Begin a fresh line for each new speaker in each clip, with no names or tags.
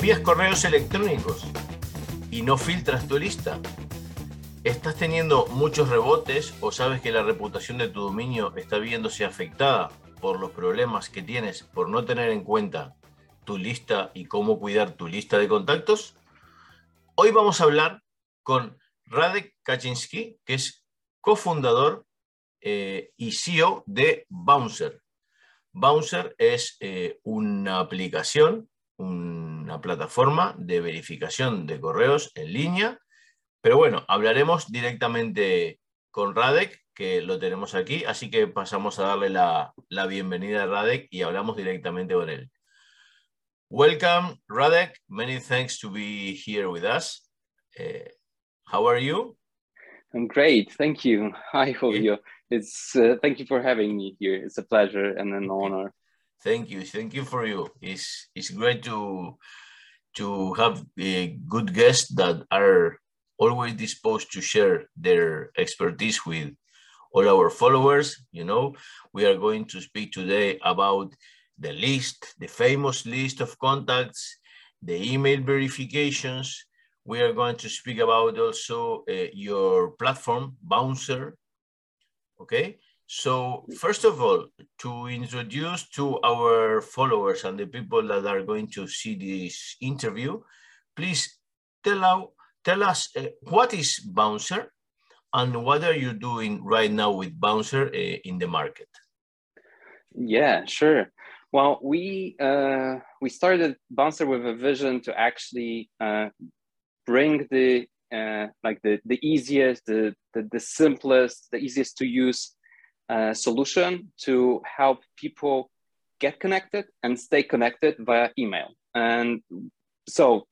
Envías correos electrónicos y no filtras tu lista. ¿Estás teniendo muchos rebotes o sabes que la reputación de tu dominio está viéndose afectada por los problemas que tienes por no tener en cuenta tu lista y cómo cuidar tu lista de contactos? Hoy vamos a hablar con Radek Kaczynski, que es cofundador eh, y CEO de Bouncer. Bouncer es eh, una aplicación, una plataforma de verificación de correos en línea, pero bueno, hablaremos directamente con Radek, que lo tenemos aquí, así que pasamos a darle la, la bienvenida a Radek y hablamos directamente con él. Welcome, Radek. Many thanks to be here with us. Uh, how are you?
I'm great, thank you. Hi, Julio. It's uh, thank you for having me here. It's a pleasure and an honor.
Thank you, thank you for you. It's it's great to to have a good guests that are always disposed to share their expertise with all our followers. You know, we are going to speak today about the list, the famous list of contacts, the email verifications. We are going to speak about also uh, your platform, Bouncer. Okay, so first of all, to introduce to our followers and the people that are going to see this interview, please tell, out, tell us uh, what is Bouncer and what are you doing right now with Bouncer uh, in the market?
Yeah, sure. Well, we uh, we started Bouncer with a vision to actually uh, bring the uh, like the the easiest, the, the, the simplest, the easiest to use solution to help people get connected and stay connected via email. And so,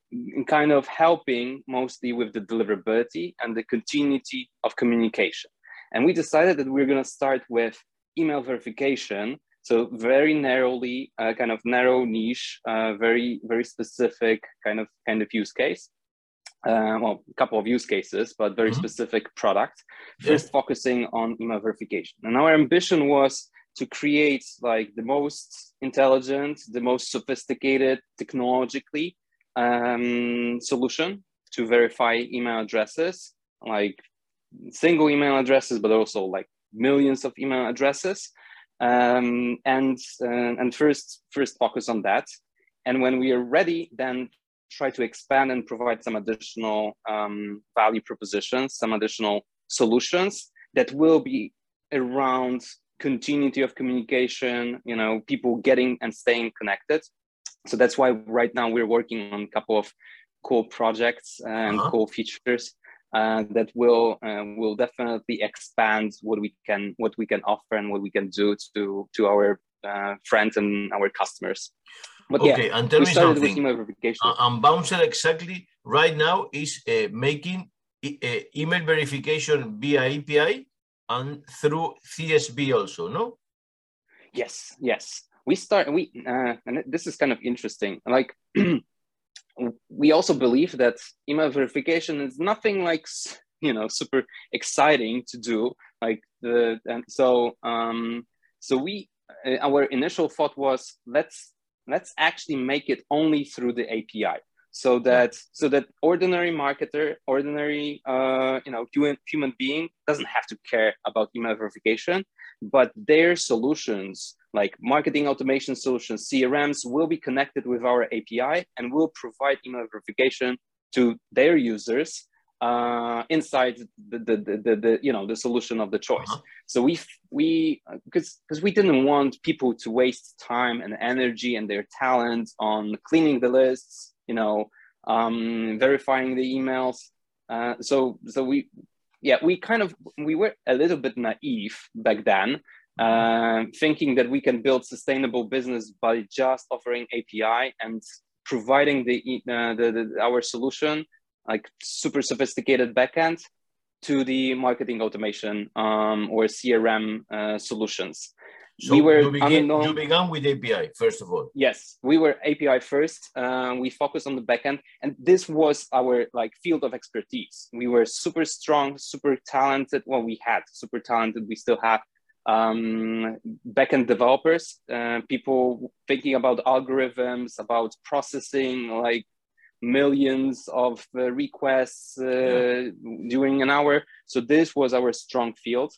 kind of helping mostly with the deliverability and the continuity of communication. And we decided that we we're going to start with email verification so very narrowly, uh, kind of narrow niche, uh, very very specific kind of kind of use case. Uh, well, a couple of use cases, but very mm-hmm. specific product. First, focusing on email verification, and our ambition was to create like the most intelligent, the most sophisticated technologically um, solution to verify email addresses, like single email addresses, but also like millions of email addresses um, and uh, and first first focus on that and when we are ready then try to expand and provide some additional um, value propositions some additional solutions that will be around continuity of communication you know people getting and staying connected so that's why right now we're working on a couple of cool projects and uh-huh. cool features uh, that will uh, will definitely expand what we can what we can offer and what we can do to to our uh, friends and our customers.
But okay, yeah, and tell me something. email verification. Uh, and Bouncer exactly right now is uh, making e uh, email verification via API and through CSV also, no?
Yes, yes. We start we uh, and this is kind of interesting. Like we also believe that email verification is nothing like you know super exciting to do like the and so um so we uh, our initial thought was let's let's actually make it only through the api so that so that ordinary marketer ordinary uh, you know human, human being doesn't have to care about email verification but their solutions like marketing automation solutions, CRMs will be connected with our API and will provide email verification to their users uh, inside the, the, the, the, you know the solution of the choice. Uh-huh. So we we because because we didn't want people to waste time and energy and their talent on cleaning the lists, you know, um, verifying the emails. Uh, so so we yeah we kind of we were a little bit naive back then uh, thinking that we can build sustainable business by just offering API and providing the, uh, the, the, our solution like super sophisticated backend to the marketing automation um, or CRM uh, solutions.
So we were you, begin, you began with API first of all.
Yes, we were API first. Uh, we focused on the backend, and this was our like field of expertise. We were super strong, super talented. Well, we had super talented. We still have um, backend developers, uh, people thinking about algorithms, about processing, like millions of uh, requests uh, yeah. during an hour. So this was our strong field.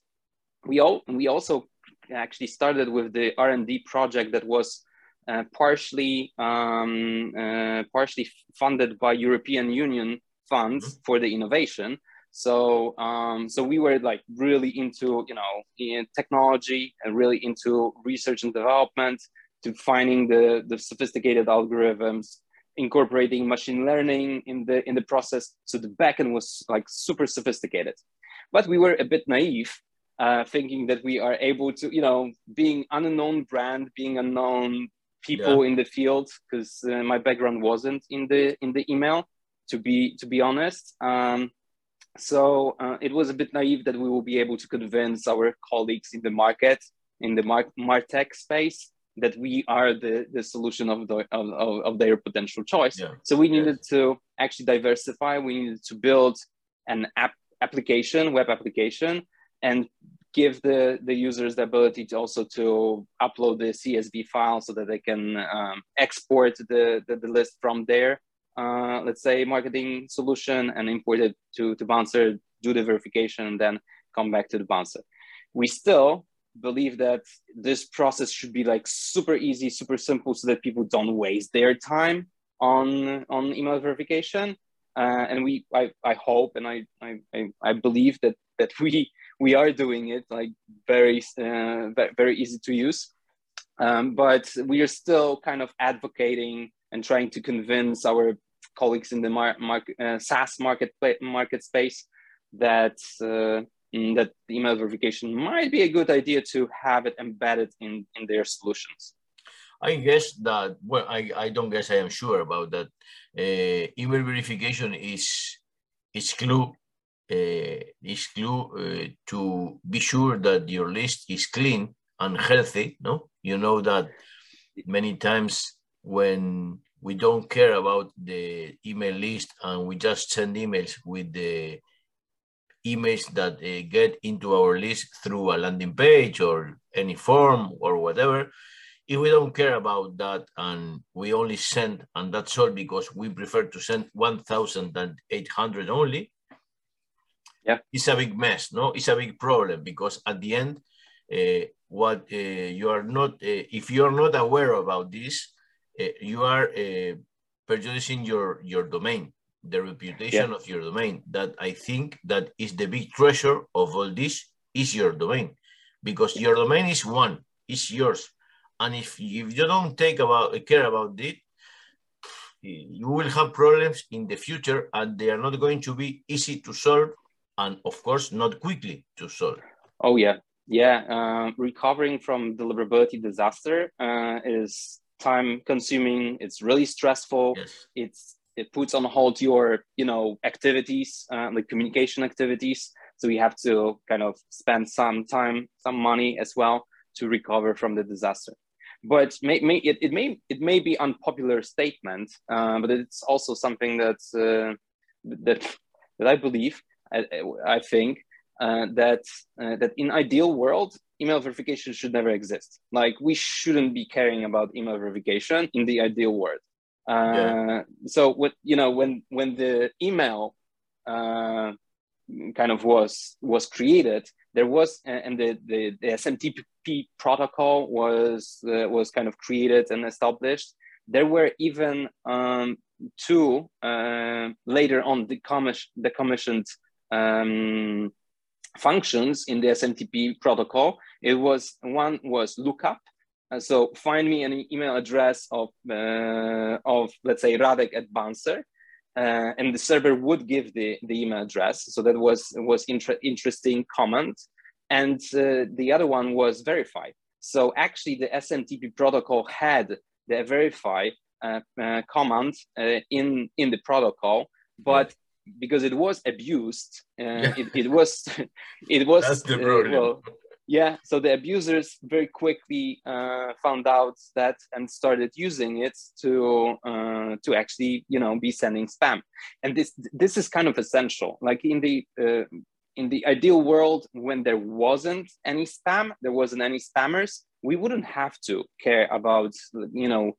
We all we also actually started with the R and D project that was uh, partially um, uh, partially funded by European Union funds mm-hmm. for the innovation. So um, so we were like really into you know in technology and really into research and development to finding the the sophisticated algorithms incorporating machine learning in the in the process so the backend was like super sophisticated but we were a bit naive uh, thinking that we are able to you know being unknown brand being unknown people yeah. in the field because uh, my background wasn't in the in the email to be to be honest um, so uh, it was a bit naive that we will be able to convince our colleagues in the market in the mar- martech space that we are the, the solution of, the, of, of their potential choice. Yeah. So we needed yes. to actually diversify. We needed to build an app application, web application, and give the, the users the ability to also to upload the CSV file so that they can um, export the, the, the, list from there. uh, let's say, marketing solution and import it to, to Bouncer, do the verification, and then come back to the Bouncer. We still believe that this process should be like super easy, super simple, so that people don't waste their time on on email verification. Uh, and we, I, I hope, and I, I, I believe that that we we are doing it like very uh, very easy to use. Um, but we are still kind of advocating and trying to convince our colleagues in the mar- market, uh, SaaS market market space that uh, that email verification might be a good idea to have it embedded in, in their solutions.
I guess that, well, I, I don't guess I am sure about that. Uh, email verification is, is clue, uh, is clue uh, to be sure that your list is clean and healthy, no? You know that many times when we don't care about the email list and we just send emails with the emails that uh, get into our list through a landing page or any form or whatever. If we don't care about that and we only send, and that's all because we prefer to send 1,800 only,
yeah,
it's a big mess, no? It's a big problem because at the end, uh, what uh, you are not, uh, if you are not aware about this, uh, you are uh, prejudicing your, your domain the reputation yeah. of your domain. That I think that is the big treasure of all this is your domain, because your domain is one, it's yours, and if if you don't take about care about it, you will have problems in the future, and they are not going to be easy to solve, and of course not quickly to solve.
Oh yeah, yeah. Uh, recovering from deliverability disaster uh, is time consuming. It's really stressful. Yes. It's it puts on hold your you know activities uh, like communication activities. So we have to kind of spend some time some money as well to recover from the disaster. But may, may, it, it may it may be unpopular statement uh, but it's also something that uh, that that i believe i, I think uh, that uh, that in ideal world email verification should never exist. Like we shouldn't be caring about email verification in the ideal world yeah. Uh, so what you know when when the email uh, kind of was was created, there was and the the, the SMTP protocol was uh, was kind of created and established. There were even um, two uh, later on decommissioned, commissioned um, functions in the SMTP protocol. It was one was lookup uh, so find me an email address of, uh, of let's say Radek at Bouncer, uh, and the server would give the, the email address. So that was was inter interesting comment. And uh, the other one was verify. So actually the SMTP protocol had the verify uh, uh, command in, in the protocol, but because it was abused, yeah. it, it was, it was,
That's the problem. well,
yeah so the abusers very quickly uh, found out that and started using it to uh, to actually you know be sending spam and this this is kind of essential like in the uh, in the ideal world when there wasn't any spam there wasn't any spammers we wouldn't have to care about you know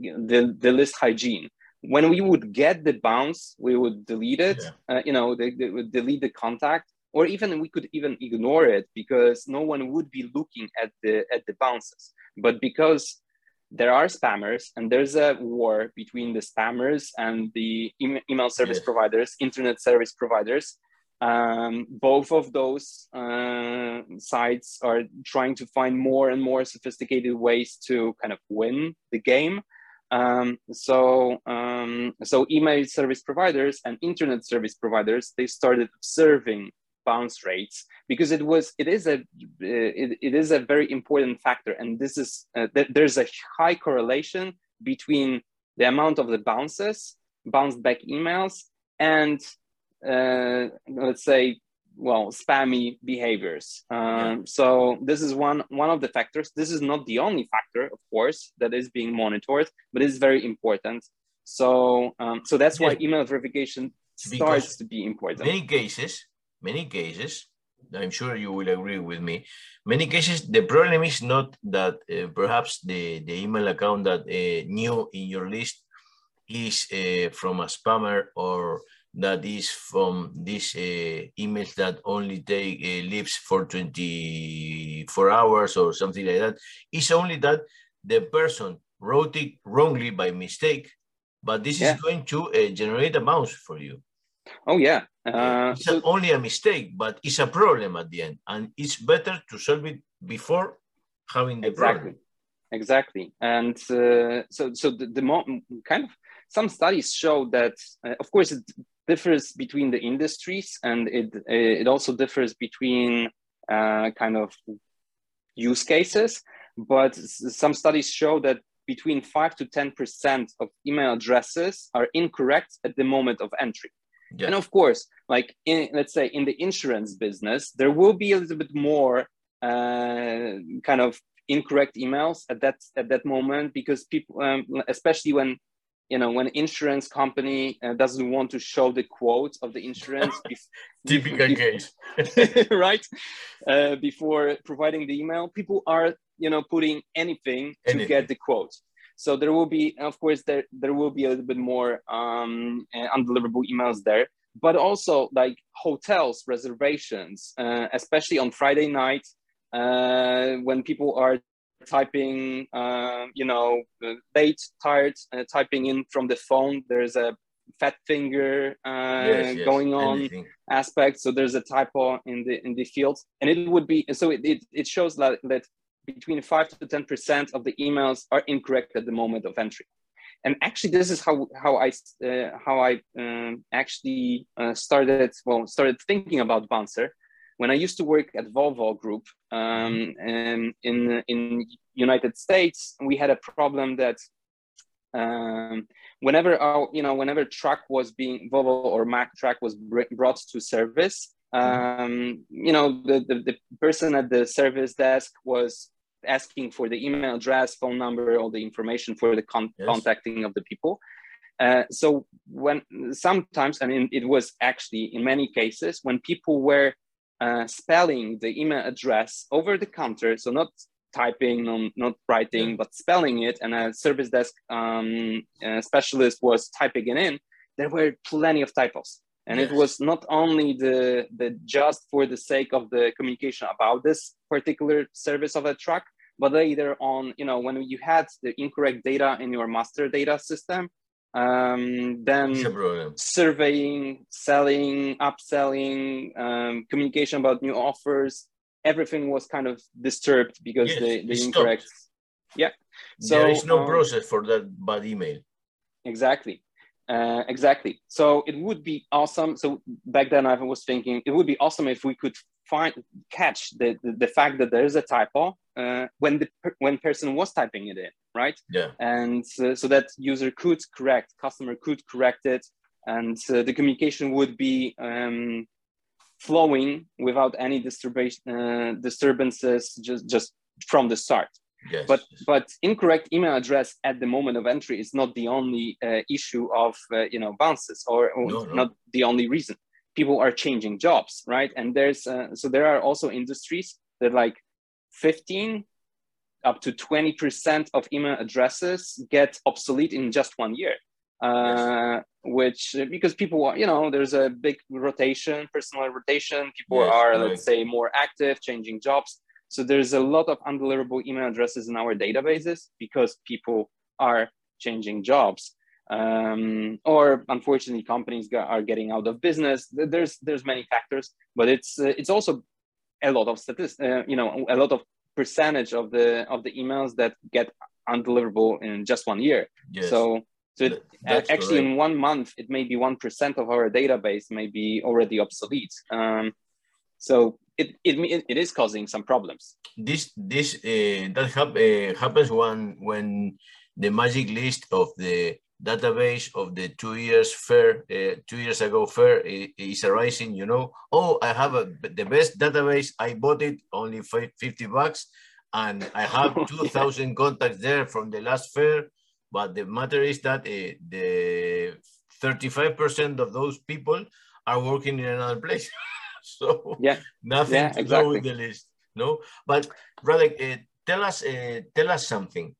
the, the list hygiene when we would get the bounce, we would delete it. Yeah. Uh, you know, they, they, would delete the contact, or even we could even ignore it because no one would be looking at the at the bounces. But because there are spammers and there's a war between the spammers and the email service providers, internet service providers. Um, both of those uh, sites are trying to find more and more sophisticated ways to kind of win the game. Um, so, um, so email service providers and internet service providers they started observing bounce rates because it was it is a it, it is a very important factor, and this is uh, th- there's a high correlation between the amount of the bounces, bounced back emails, and uh, let's say well spammy behaviors. Um, yeah. so this is one one of the factors. This is not the only factor of course that is being monitored but it's very important. So um, so that's why email verification starts because to be important.
many cases many cases i'm sure you will agree with me many cases the problem is not that uh, perhaps the the email account that uh, new in your list is uh, from a spammer or that is from these uh, emails that only take uh, lives for 24 hours or something like that. It's only that the person wrote it wrongly by mistake, but this yeah. is going to uh, generate a bounce for you.
Oh yeah.
Uh, it's so, only a mistake, but it's a problem at the end, and it's better to solve it before having the
exactly.
problem.
Exactly, and uh, so so the, the mo- kind of some studies show that, uh, of course, it differs between the industries and it, it also differs between uh, kind of use cases. But some studies show that between 5 to 10% of email addresses are incorrect at the moment of entry. Yeah. And of course, like in, let's say in the insurance business, there will be a little bit more uh, kind of incorrect emails at that at that moment because people, um, especially when you know when insurance company uh, doesn't want to show the quote of the insurance
typical case.
right? Uh, before providing the email people are you know putting anything, anything, to get the quote so there will be of course there there will be a little bit more um, uh, undeliverable emails there but also like hotels reservations uh, especially on friday night uh, when people are typing, uh, you know, late, tired, uh, typing in from the phone. There's a fat finger uh, yes, yes, going on anything. aspect. So there's a typo in the in the field, and it would be so it it, it shows that that between five to ten percent of the emails are incorrect at the moment of entry. And actually, this is how how I uh, how I um, actually uh, started well started thinking about Bouncer when I used to work at Volvo Group um, in in United States, we had a problem that um, whenever our you know whenever truck was being Volvo or Mack truck was brought to service, um, you know the, the, the person at the service desk was asking for the email address, phone number, all the information for the con- yes. contacting of the people. Uh, so when sometimes, I mean, it was actually in many cases when people were uh, spelling the email address over the counter, so not typing, not, not writing, but spelling it, and a service desk um, uh, specialist was typing it in, there were plenty of typos. And yes. it was not only the, the just for the sake of the communication about this particular service of a truck, but later on, you know, when you had the incorrect data in your master data system, um, then surveying, selling, upselling, um, communication about new offers, everything was kind of disturbed because yes, the, the incorrect. Yeah.
So there is no um, process for that bad email.
Exactly. Uh, exactly. So it would be awesome. So back then I was thinking it would be awesome if we could find catch the, the, the fact that there is a typo uh, when the when person was typing it in, right?
Yeah.
And uh, so that user could correct, customer could correct it, and uh, the communication would be um, flowing without any disturbation uh, disturbances just just from the start.
Yes,
but but incorrect email address at the moment of entry is not the only uh, issue of uh, you know bounces or, or no, no. not the only reason. People are changing jobs, right? And there's uh, so there are also industries that like 15 up to 20% of email addresses get obsolete in just one year. uh, yes. which because people are, you know, there's a big rotation, personal rotation. People yes, are, right. let's say, more active, changing jobs. So there's a lot of undeliverable email addresses in our databases because people are changing jobs. Um, or unfortunately, companies are getting out of business. There's there's many factors, but it's uh, it's also a lot of statistics. Uh, you know, a lot of percentage of the of the emails that get undeliverable in just one year. Yes. So so it, actually, correct. in one month, it may be one percent of our database may be already obsolete. Um, so it, it it is causing some problems.
This this uh, that hap, uh, happens when when the magic list of the database of the two years fair uh, two years ago fair is arising you know oh i have a, the best database i bought it only 50 bucks and i have 2000 contacts there from the last fair but the matter is that uh, the 35% of those people are working in another place. so
yeah,
nothing yeah, to exactly. do with the list. No, but Radek, uh, tell us uh, tell us something.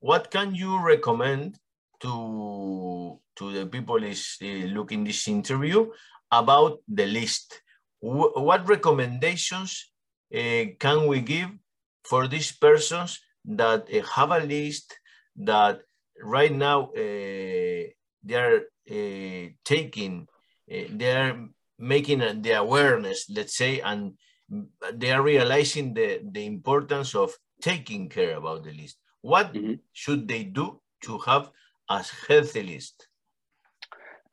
What can you recommend to to the people is uh, looking this interview about the list? W what recommendations uh, can we give for these persons that uh, have a list that right now they are uh, taking, uh, they are making the awareness, let's say, and they are realizing the, the importance of taking care about the list. What mm -hmm. should they do to have a healthy list?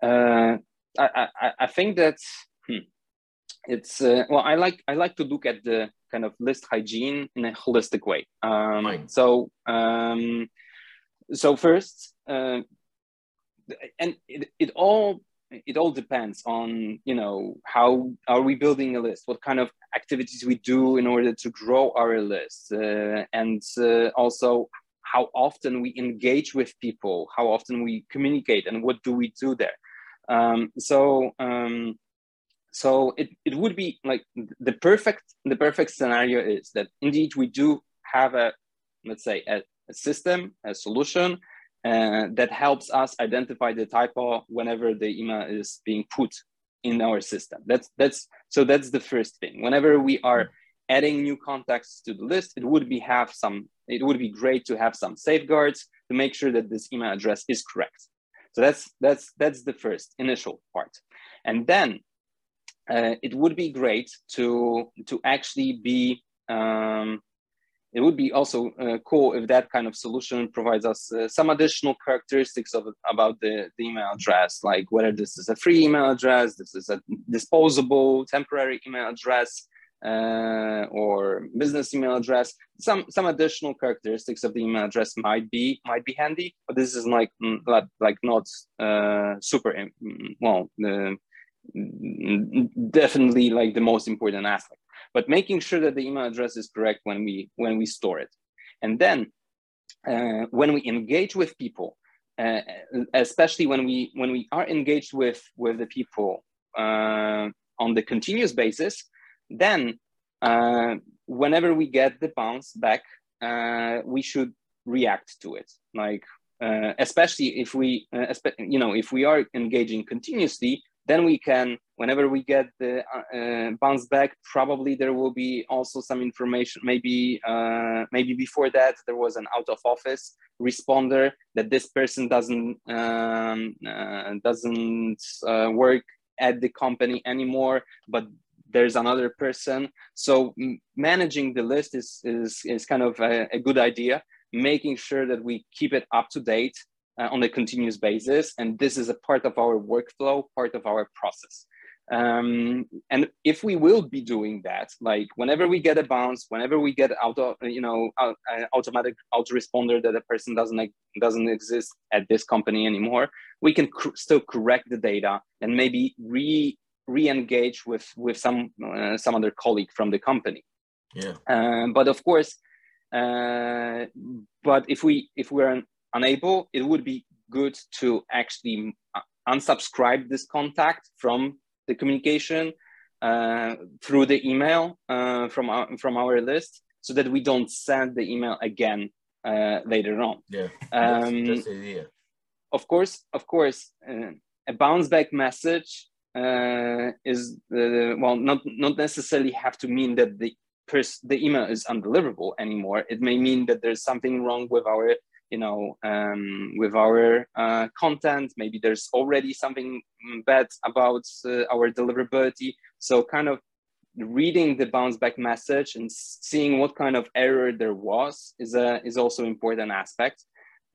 Uh, I, I, I think that hmm, it's uh, well. I like I like to look at the kind of list hygiene in a holistic way. Um, so um, so first, uh, and it, it all it all depends on you know how are we building a list what kind of activities we do in order to grow our list uh, and uh, also how often we engage with people how often we communicate and what do we do there um, so um, so it, it would be like the perfect the perfect scenario is that indeed we do have a let's say a, a system, a solution uh, that helps us identify the typo whenever the email is being put in our system. That's that's so that's the first thing. Whenever we are adding new contacts to the list, it would be have some. It would be great to have some safeguards to make sure that this email address is correct. So that's that's that's the first initial part, and then uh, it would be great to to actually be um, it would be also uh, cool if that kind of solution provides us uh, some additional characteristics of about the, the, email address, like whether this is a free email address, this is a disposable temporary email address, uh, or business email address. Some some additional characteristics of the email address might be might be handy, but this is like mm, like not uh, super mm, well. definitely like the most important aspect but making sure that the email address is correct when we when we store it and then uh, when we engage with people uh, especially when we when we are engaged with with the people uh, on the continuous basis then uh, whenever we get the bounce back uh, we should react to it. Like uh, especially if we you know if we are engaging continuously then we can whenever we get the uh, uh, bounce back probably there will be also some information maybe uh, maybe before that there was an out of office responder that this person doesn't um, uh, doesn't uh, work at the company anymore but there's another person so managing the list is is, is kind of a, a good idea making sure that we keep it up to date uh, on a continuous basis. And this is a part of our workflow, part of our process. Um, and if we will be doing that, like whenever we get a bounce, whenever we get auto, you know, uh, automatic autoresponder that a person doesn't doesn't exist at this company anymore, we can still correct the data and maybe re re-engage with with some uh, some other colleague from the company.
Yeah.
Um, but of course, uh, but if we if we're unable, it would be good to actually uh, unsubscribe this contact from the communication uh, through the email uh, from our, from our list so that we don't send the email again uh, later on.
Yeah, um, that's, that's the idea.
of course, of course, a bounce back message uh, is uh, well not not necessarily have to mean that the pers- the email is undeliverable anymore. It may mean that there's something wrong with our you know um, with our uh, content. Maybe there's already something bad about uh, our deliverability. So kind of reading the bounce back message and seeing what kind of error there was is a is also important aspect.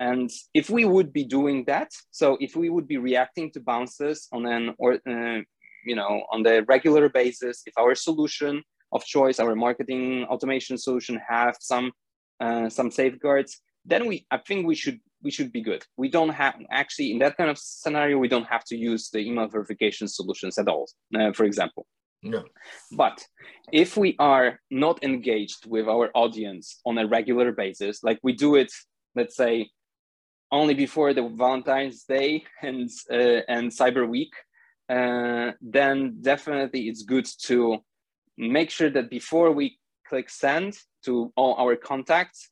And if we would be doing that, so if we would be reacting to bounces on an or uh, you know on the regular basis, if our solution of choice, our marketing automation solution have some uh, some safeguards, then we I think we should we should be good. We don't have actually in that kind of scenario we don't have to use the email verification solutions at all. Uh, for example.
No.
But if we are not engaged with our audience on a regular basis, like we do it, let's say only before the Valentine's Day and uh, and Cyber Week, uh, then definitely it's good to make sure that before we click send to all our contacts,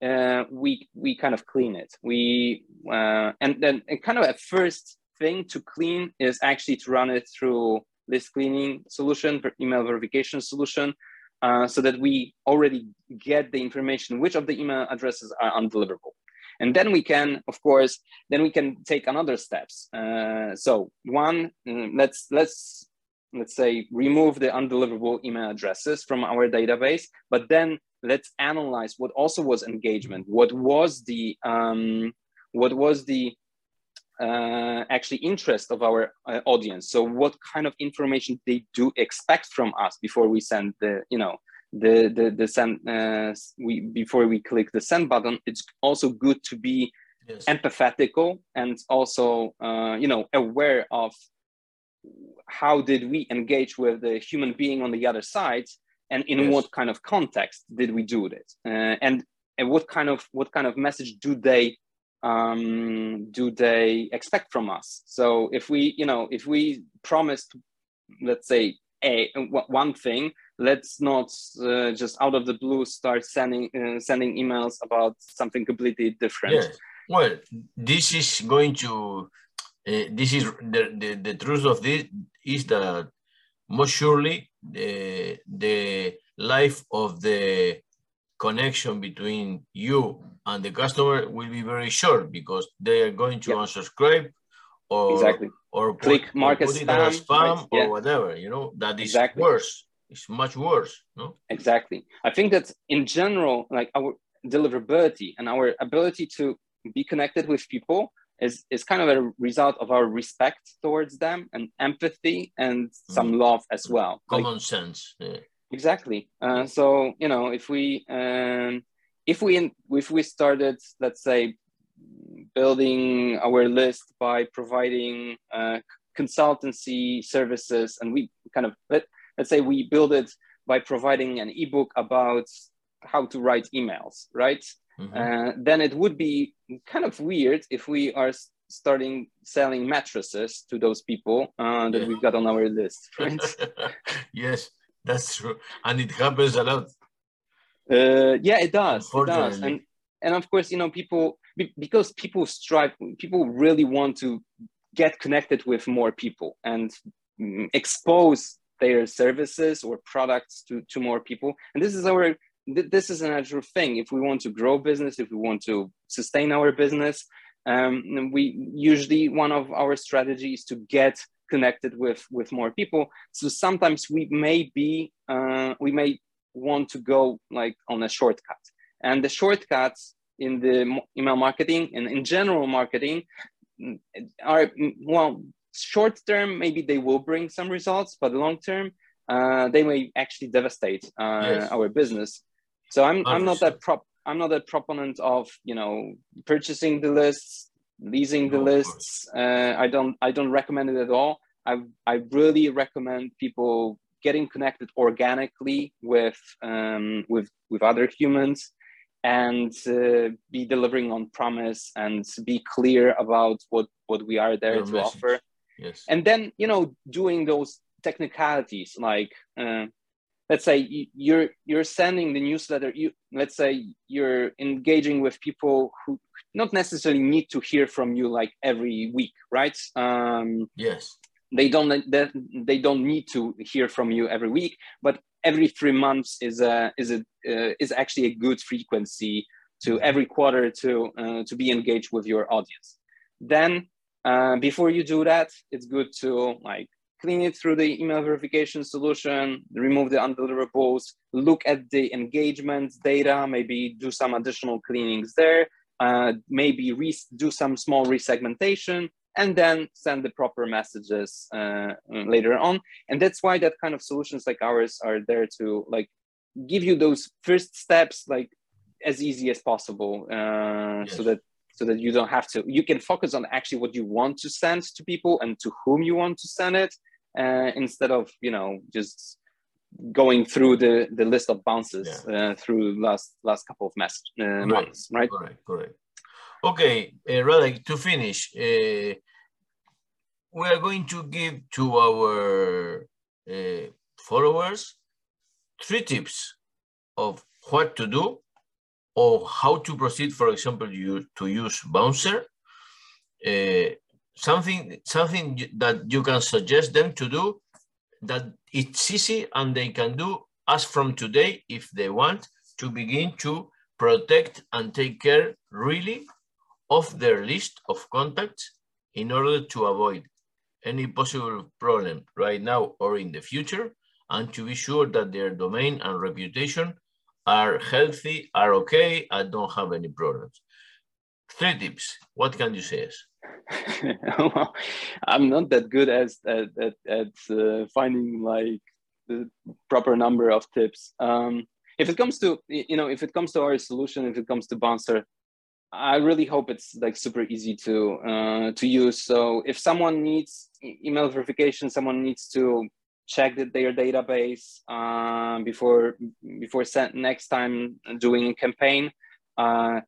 uh, we we kind of clean it. We uh, and then and kind of a first thing to clean is actually to run it through list cleaning solution, email verification solution, uh, so that we already get the information which of the email addresses are undeliverable and then we can of course then we can take another steps. Uh, so one mm, let's let's let's say remove the undeliverable email addresses from our database but then let's analyze what also was engagement what was the um, what was the uh, actually interest of our uh, audience. So what kind of information they do expect from us before we send the you know the the the send uh, we before we click the send button it's also good to be yes. empathetical and also uh, you know aware of how did we engage with the human being on the other side and in yes. what kind of context did we do this uh, and and what kind of what kind of message do they um, do they expect from us so if we you know if we promised let's say a one thing let's not uh, just out of the blue start sending uh, sending emails about something completely different
yeah. well this is going to uh, this is the, the the truth of this is that most surely the the life of the connection between you and the customer will be very short because they are going to unsubscribe or
exactly
or
click put, mark or put spam,
spam right? or yeah. whatever you know that is exactly. worse it's much worse no
exactly i think that in general like our deliverability and our ability to be connected with people is, is kind of a result of our respect towards them and empathy and some mm. love as well
common like, sense yeah.
exactly uh, so you know if we um, if we if we started let's say building our list by providing uh, consultancy services and we kind of let, let's say we build it by providing an ebook about how to write emails, right? Mm-hmm. Uh, then it would be kind of weird if we are starting selling mattresses to those people uh, that yeah. we've got on our list, right?
yes, that's true, and it happens a lot.
Uh, yeah, it does. It does, and and of course, you know, people because people strive, people really want to get connected with more people and mm, expose their services or products to, to more people. And this is our this is a natural thing. If we want to grow business, if we want to sustain our business, um, we usually one of our strategies to get connected with with more people. So sometimes we may be uh, we may want to go like on a shortcut, and the shortcuts in the email marketing and in general marketing mm, are well short term, maybe they will bring some results, but long term, uh, they may actually devastate uh, yes. our business. So I'm, I'm not that prop. I'm not a proponent of you know purchasing the lists, leasing the no, lists. Uh, I don't I don't recommend it at all. I I really recommend people getting connected organically with um, with with other humans and uh, be delivering on promise and be clear about what what we are there Your to message. offer
Yes.
And then, you know, doing those technicalities like uh, let's say you're you're sending the newsletter you let's say you're engaging with people who not necessarily need to hear from you like every week right? Um,
yes.
they don't they, they don't need to hear from you every week but every three months is a is a uh, is actually a good frequency to every quarter to uh, to be engaged with your audience. Then uh, before you do that it's good to like clean it through the email verification solution remove the undeliverables look at the engagement data maybe do some additional cleanings there uh, maybe re- do some small resegmentation and then send the proper messages uh, later on. And that's why that kind of solutions like ours are there to like give you those first steps like as easy as possible, uh, yes. so that so that you don't have to. You can focus on actually what you want to send to people and to whom you want to send it, uh, instead of you know just going through the the list of bounces yeah. uh, through last last couple of mess, uh, right. months, right?
Correct, correct. Okay, uh, Radek, to finish, uh, we are going to give to our uh, followers three tips of what to do or how to proceed, for example, you, to use Bouncer. Uh, something, something that you can suggest them to do that it's easy and they can do as from today if they want to begin to protect and take care really of their list of contacts in order to avoid any possible problem right now or in the future and to be sure that their domain and reputation are healthy, are okay, and don't have any problems. Three tips. What can you say?
well, I'm not that good as at at, at uh, finding like the proper number of tips. Um, if it comes to you know if it comes to our solution, if it comes to Bouncer, I really hope it's like super easy to uh, to use. So if someone needs email verification, someone needs to check the, their database uh, before before next time doing a campaign. Uh,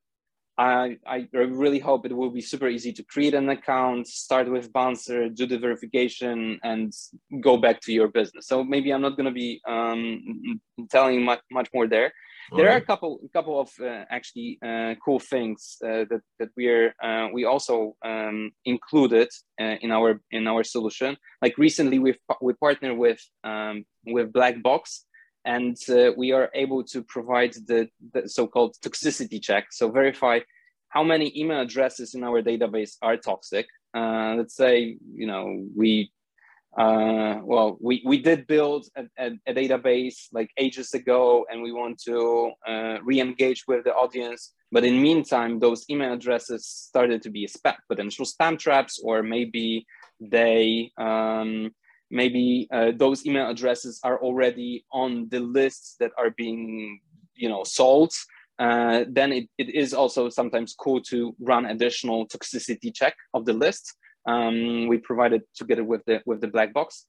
I, I really hope it will be super easy to create an account, start with Bouncer, do the verification, and go back to your business. So maybe I'm not going to be um, telling much, much more there there are a couple couple of uh, actually uh, cool things uh, that that we're uh, we also um, included uh, in our in our solution. Like recently, we've we partnered with um, with Blackbox, and uh, we are able to provide the, the so-called toxicity check. So verify how many email addresses in our database are toxic. let's say you know we uh, well, we, we did build a, a, a, database like ages ago and we want to uh, re-engage with the audience. But in meantime, those email addresses started to be spam, potential spam traps, or maybe they, um, maybe uh, those email addresses are already on the lists that are being, you know, sold. Uh, then it, it is also sometimes cool to run additional toxicity check of the list um, we provided together with the with the black box.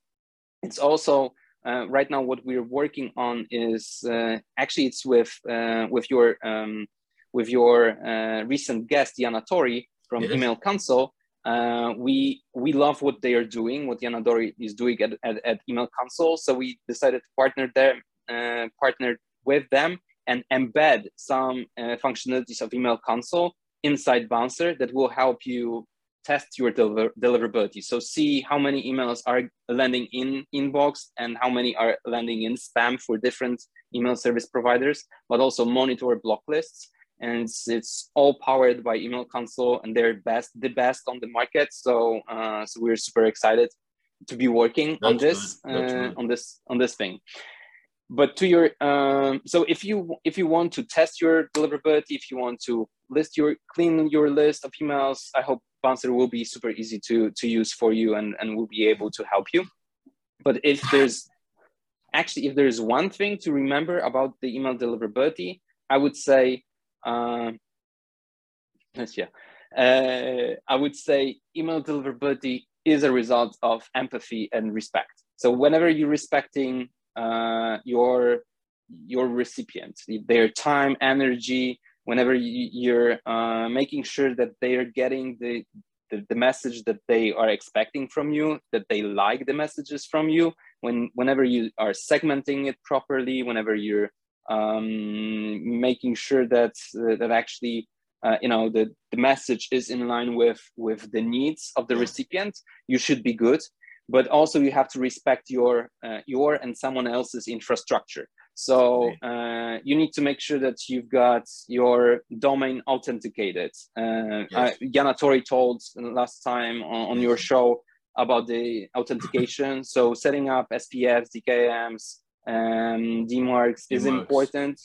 It's also uh, right now what we're working on is uh, actually it's with uh, with your um, with your uh, recent guest Yana Tori from yes. Email Console. Uh, we we love what they are doing, what Yana Tori is doing at, at, at Email Console. So we decided to partner them, uh, partner with them, and embed some functionalities of Email Console inside Bouncer that will help you test your deliver deliverability. So see how many emails are landing in inbox and how many are landing in spam for different email service providers, but also monitor block lists. And it's, it's all powered by Email Console and they're best, the best on the market. So, uh, so we're super excited to be working That's on this, uh, on this, on this thing but to your um, so if you if you want to test your deliverability if you want to list your clean your list of emails i hope Bouncer will be super easy to to use for you and and will be able to help you. But if there's actually if there's one thing to remember about the email deliverability i would say uh, yeah uh, i would say email deliverability is a result of empathy and respect. So whenever you're respecting uh, your your recipient, their time, energy, whenever you're uh, making sure that they are getting the the, the message that they are expecting from you, that they like the messages from you. When whenever you are segmenting it properly, whenever you're um, making sure that uh, that actually uh, you know the, the message is in line with with the needs of the recipient, you should be good. But also you have to respect your uh, your and someone else's infrastructure. So uh, you need to make sure that you've got your domain authenticated. Uh, yes. Yana Tori told last time on, on, your show about the authentication. so setting up SPFs, DKIMs, um, DMARCs is important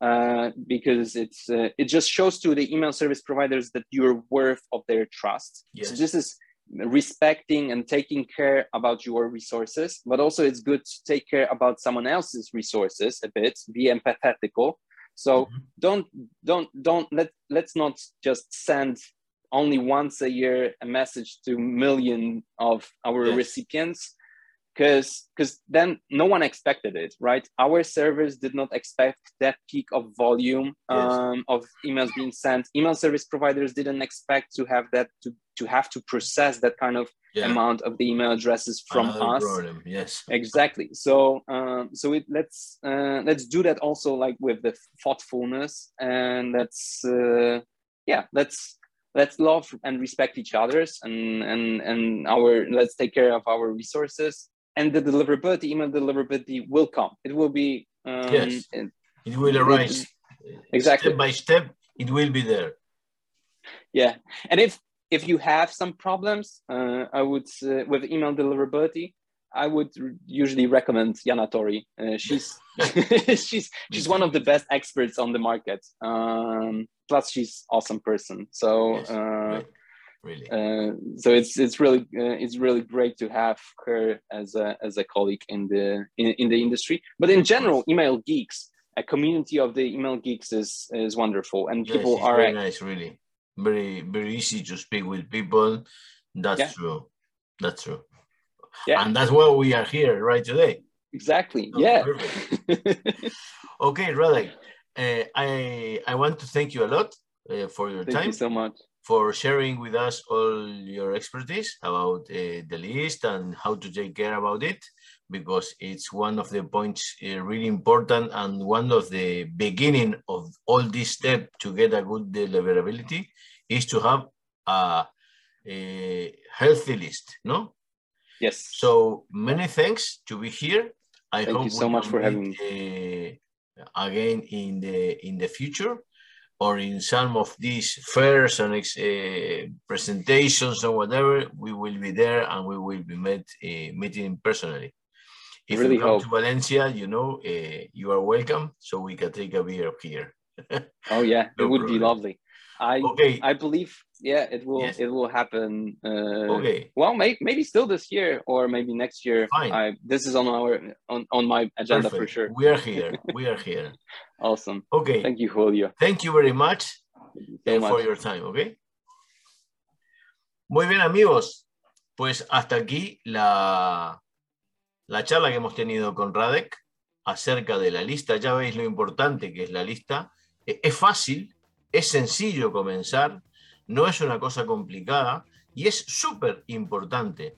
uh, because it's uh, it just shows to the email service providers that you're worth of their trust. Yes. So this is respecting and taking care about your resources but also it's good to take care about someone else's resources a bit be empathetical so mm-hmm. don't don't don't let let's not just send only once a year a message to million of our yes. recipients because because then no one expected it right our servers did not expect that peak of volume um, yes. of emails being sent email service providers didn't expect to have that to, to have to process that kind of yeah. amount of the email addresses from
Another
us
problem. yes
exactly so um, so it let's uh, let's do that also like with the thoughtfulness and let's uh, yeah let's let's love and respect each other's and and and our let's take care of our resources and the deliverability, email deliverability will come. It will be
um, yes, it, will arise
exactly
step by step. It will be there.
Yeah, and if if you have some problems, uh, I would uh, with email deliverability, I would usually recommend Yana Tori. Uh, she's she's she's one of the best experts on the market. Um, plus, she's awesome person. So. Yes, uh,
really.
Uh, so it's it's really uh, it's really great to have her as a as a colleague in the in, in the industry. But in general, email geeks, a community of the email geeks is is wonderful, and yes, people are
very nice, really, very very easy to speak with people. That's yeah. true. That's true. Yeah, and that's why we are here right today.
Exactly. Oh, yeah.
okay, Radek. Uh, I I want to thank you a lot uh, for your
thank
time.
Thank you so much
for sharing with us all your expertise about uh, the list and how to take care about it because it's one of the points uh, really important and one of the beginning of all this step to get a good deliverability is to have a, a healthy list no?
Yes.
So many thanks to be here.
I Thank hope you so much for having me.
uh, again in the in the future or in some of these fairs and uh, presentations or whatever, we will be there and we will be met uh, meeting personally. If really you come hope. to Valencia, you know, uh, you are welcome, so we can take a beer here.
oh yeah, no it would problem. be lovely. I okay. I believe yeah it will yes. it will happen. Uh, okay. Well, maybe maybe still this year or maybe next year. Fine. I, this is on our on, on my agenda Perfect. for sure.
We are here. We are here.
awesome.
Okay.
Thank you, Julio.
Thank you very much, so uh, much. for your time. Okay. Muy bien, amigos. Pues hasta aquí la, la charla que hemos tenido con Radek acerca de la lista. Ya veis lo importante que es la lista. E, es fácil, es sencillo comenzar, no es una cosa complicada y es súper importante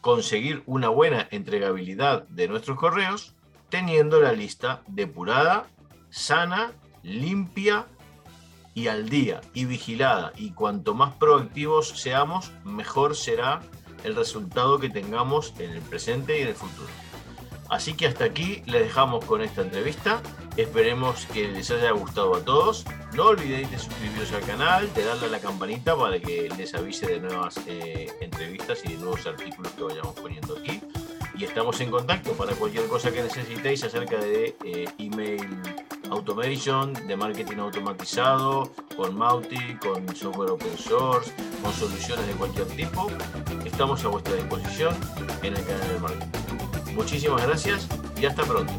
conseguir una buena entregabilidad de nuestros correos teniendo la lista depurada, sana, limpia y al día y vigilada. Y cuanto más proactivos seamos, mejor será el resultado que tengamos en el presente y en el futuro. Así que hasta aquí les dejamos con esta entrevista. Esperemos que les haya gustado a todos. No olvidéis de suscribiros al canal, de darle a la campanita para que les avise de nuevas eh, entrevistas y de nuevos artículos que vayamos poniendo aquí. Y estamos en contacto para cualquier cosa que necesitéis acerca de eh, email automation, de marketing automatizado, con Mautic, con software open source, con soluciones de cualquier tipo. Estamos a vuestra disposición en el canal de marketing. Muchísimas gracias y hasta pronto.